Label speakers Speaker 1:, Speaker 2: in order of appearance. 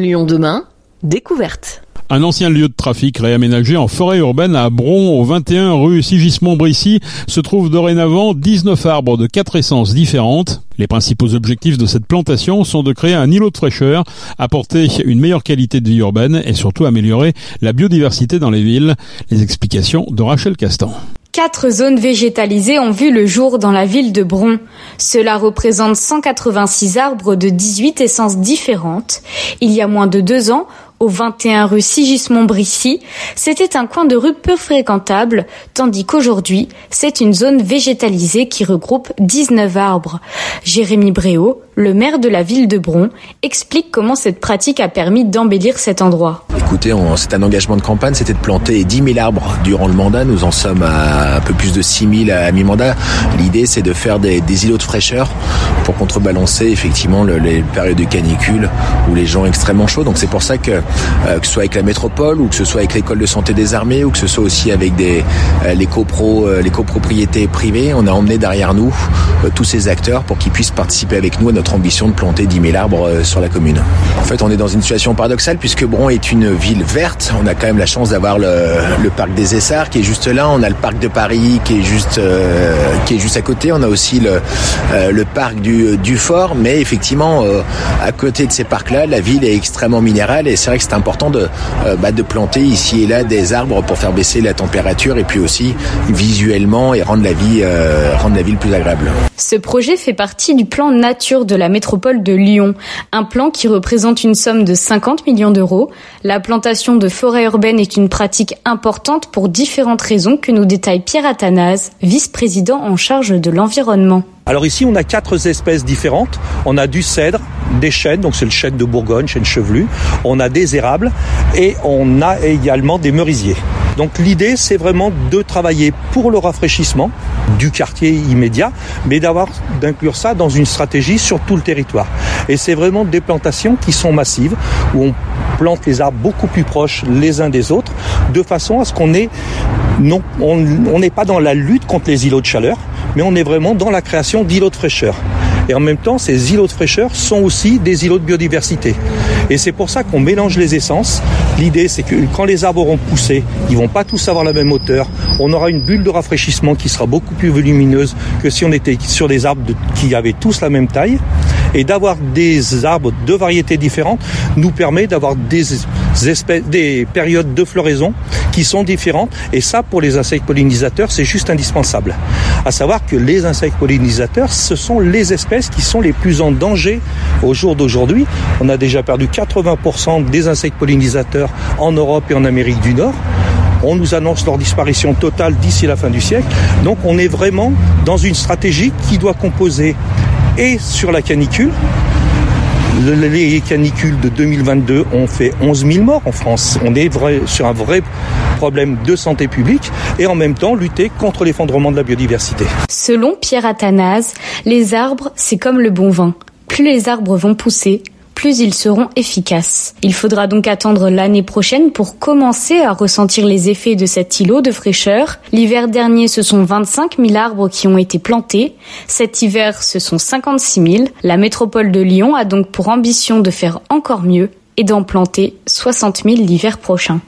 Speaker 1: Lyon demain, découverte.
Speaker 2: Un ancien lieu de trafic réaménagé en forêt urbaine à Bron, au 21 rue Sigismond-Brissy, se trouve dorénavant 19 arbres de quatre essences différentes. Les principaux objectifs de cette plantation sont de créer un îlot de fraîcheur, apporter une meilleure qualité de vie urbaine et surtout améliorer la biodiversité dans les villes. Les explications de Rachel Castan.
Speaker 3: Quatre zones végétalisées ont vu le jour dans la ville de Bron. Cela représente 186 arbres de 18 essences différentes. Il y a moins de deux ans, au 21 rue Sigismond-Brissy, c'était un coin de rue peu fréquentable, tandis qu'aujourd'hui, c'est une zone végétalisée qui regroupe 19 arbres. Jérémy Bréau, le maire de la ville de Bron, explique comment cette pratique a permis d'embellir cet endroit.
Speaker 4: Écoutez, c'est un engagement de campagne, c'était de planter 10 000 arbres durant le mandat. Nous en sommes à un peu plus de 6 000 à mi-mandat. L'idée, c'est de faire des, îlots de fraîcheur pour contrebalancer effectivement les périodes de canicule où les gens extrêmement chauds. Donc c'est pour ça que euh, que ce soit avec la métropole ou que ce soit avec l'école de santé des armées ou que ce soit aussi avec des euh, les copro euh, les copropriétés privées, on a emmené derrière nous tous ces acteurs pour qu'ils puissent participer avec nous à notre ambition de planter 10 000 arbres sur la commune. En fait, on est dans une situation paradoxale puisque Bron est une ville verte. On a quand même la chance d'avoir le, parc des Essarts qui est juste là. On a le parc de Paris qui est juste qui est juste à côté. On a aussi le, le parc du, Fort. Mais effectivement, à côté de ces parcs-là, la ville est extrêmement minérale et c'est vrai que c'est important de, euh, bah, de planter ici et là des arbres pour faire baisser la température et puis aussi visuellement et rendre la vie, euh, rendre la ville plus agréable.
Speaker 3: Ce projet fait partie du plan nature de la métropole de Lyon, un plan qui représente une somme de 50 millions d'euros. La plantation de forêts urbaines est une pratique importante pour différentes raisons que nous détaille Pierre Athanase, vice-président en charge de l'environnement.
Speaker 5: Alors ici, on a quatre espèces différentes. On a du cèdre, des chênes, donc c'est le chêne de Bourgogne, chêne chevelu. On a des érables et on a également des merisiers. Donc l'idée, c'est vraiment de travailler pour le rafraîchissement du quartier immédiat, mais d'inclure ça dans une stratégie sur tout le territoire. Et c'est vraiment des plantations qui sont massives, où on plante les arbres beaucoup plus proches les uns des autres, de façon à ce qu'on ait non, on n'est pas dans la lutte contre les îlots de chaleur, mais on est vraiment dans la création d'îlots de fraîcheur. Et en même temps, ces îlots de fraîcheur sont aussi des îlots de biodiversité. Et c'est pour ça qu'on mélange les essences. L'idée, c'est que quand les arbres auront poussé, ils vont pas tous avoir la même hauteur. On aura une bulle de rafraîchissement qui sera beaucoup plus volumineuse que si on était sur des arbres qui avaient tous la même taille. Et d'avoir des arbres de variétés différentes nous permet d'avoir des des périodes de floraison qui sont différentes. Et ça, pour les insectes pollinisateurs, c'est juste indispensable. À savoir que les insectes pollinisateurs, ce sont les espèces qui sont les plus en danger au jour d'aujourd'hui. On a déjà perdu 80% des insectes pollinisateurs en Europe et en Amérique du Nord. On nous annonce leur disparition totale d'ici la fin du siècle. Donc on est vraiment dans une stratégie qui doit composer et sur la canicule, les canicules de 2022 ont fait 11 000 morts en France. On est vrai, sur un vrai problème de santé publique et en même temps lutter contre l'effondrement de la biodiversité.
Speaker 3: Selon Pierre Athanase, les arbres, c'est comme le bon vin. Plus les arbres vont pousser, plus ils seront efficaces. Il faudra donc attendre l'année prochaine pour commencer à ressentir les effets de cet îlot de fraîcheur. L'hiver dernier, ce sont 25 000 arbres qui ont été plantés. Cet hiver, ce sont 56 000. La métropole de Lyon a donc pour ambition de faire encore mieux et d'en planter 60 000 l'hiver prochain.